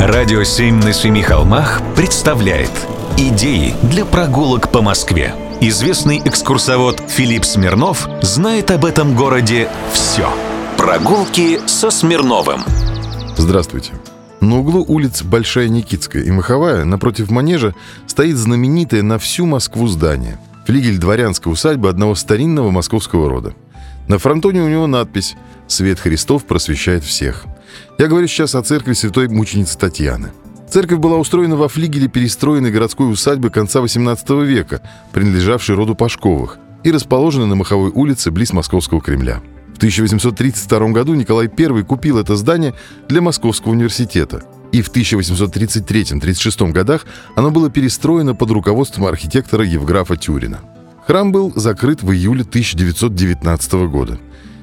Радио «Семь на семи холмах» представляет Идеи для прогулок по Москве. Известный экскурсовод Филипп Смирнов знает об этом городе все. Прогулки со Смирновым. Здравствуйте. На углу улиц Большая Никитская и Маховая напротив манежа стоит знаменитое на всю Москву здание. Флигель дворянской усадьбы одного старинного московского рода. На фронтоне у него надпись «Свет Христов просвещает всех». Я говорю сейчас о церкви святой мученицы Татьяны. Церковь была устроена во флигеле перестроенной городской усадьбы конца XVIII века, принадлежавшей роду Пашковых, и расположена на Маховой улице близ Московского Кремля. В 1832 году Николай I купил это здание для Московского университета, и в 1833-36 годах оно было перестроено под руководством архитектора Евграфа Тюрина. Храм был закрыт в июле 1919 года.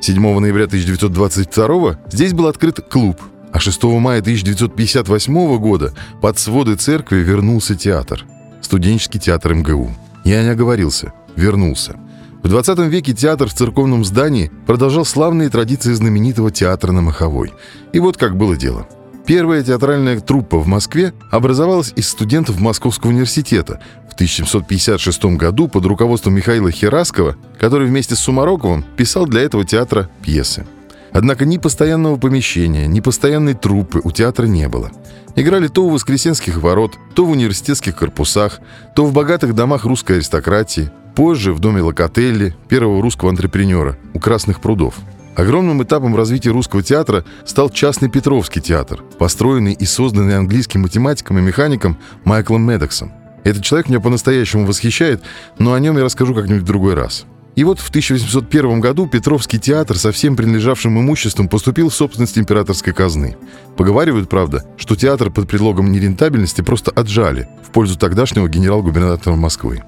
7 ноября 1922 здесь был открыт клуб, а 6 мая 1958 года под своды церкви вернулся театр. Студенческий театр МГУ. Я не оговорился. Вернулся. В 20 веке театр в церковном здании продолжал славные традиции знаменитого театра на Маховой. И вот как было дело – Первая театральная труппа в Москве образовалась из студентов Московского университета в 1756 году под руководством Михаила Хераскова, который вместе с Сумароковым писал для этого театра пьесы. Однако ни постоянного помещения, ни постоянной труппы у театра не было. Играли то у Воскресенских ворот, то в университетских корпусах, то в богатых домах русской аристократии, позже в доме Локотелли, первого русского антрепренера, у Красных прудов – Огромным этапом развития русского театра стал частный Петровский театр, построенный и созданный английским математиком и механиком Майклом Медексом. Этот человек меня по-настоящему восхищает, но о нем я расскажу как-нибудь в другой раз. И вот в 1801 году Петровский театр со всем принадлежавшим имуществом поступил в собственность императорской казны. Поговаривают, правда, что театр под предлогом нерентабельности просто отжали в пользу тогдашнего генерал-губернатора Москвы.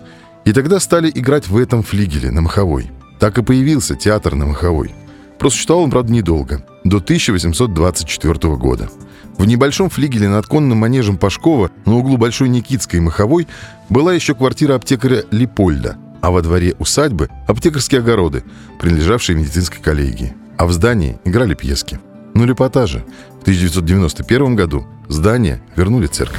И тогда стали играть в этом флигеле на Маховой. Так и появился театр на Маховой. Просуществовал он, правда, недолго, до 1824 года. В небольшом флигеле над конным манежем Пашкова на углу Большой Никитской и Маховой была еще квартира аптекаря Липольда, а во дворе усадьбы – аптекарские огороды, принадлежавшие медицинской коллегии. А в здании играли пьески. Ну, репортажи. В 1991 году здание вернули церковь.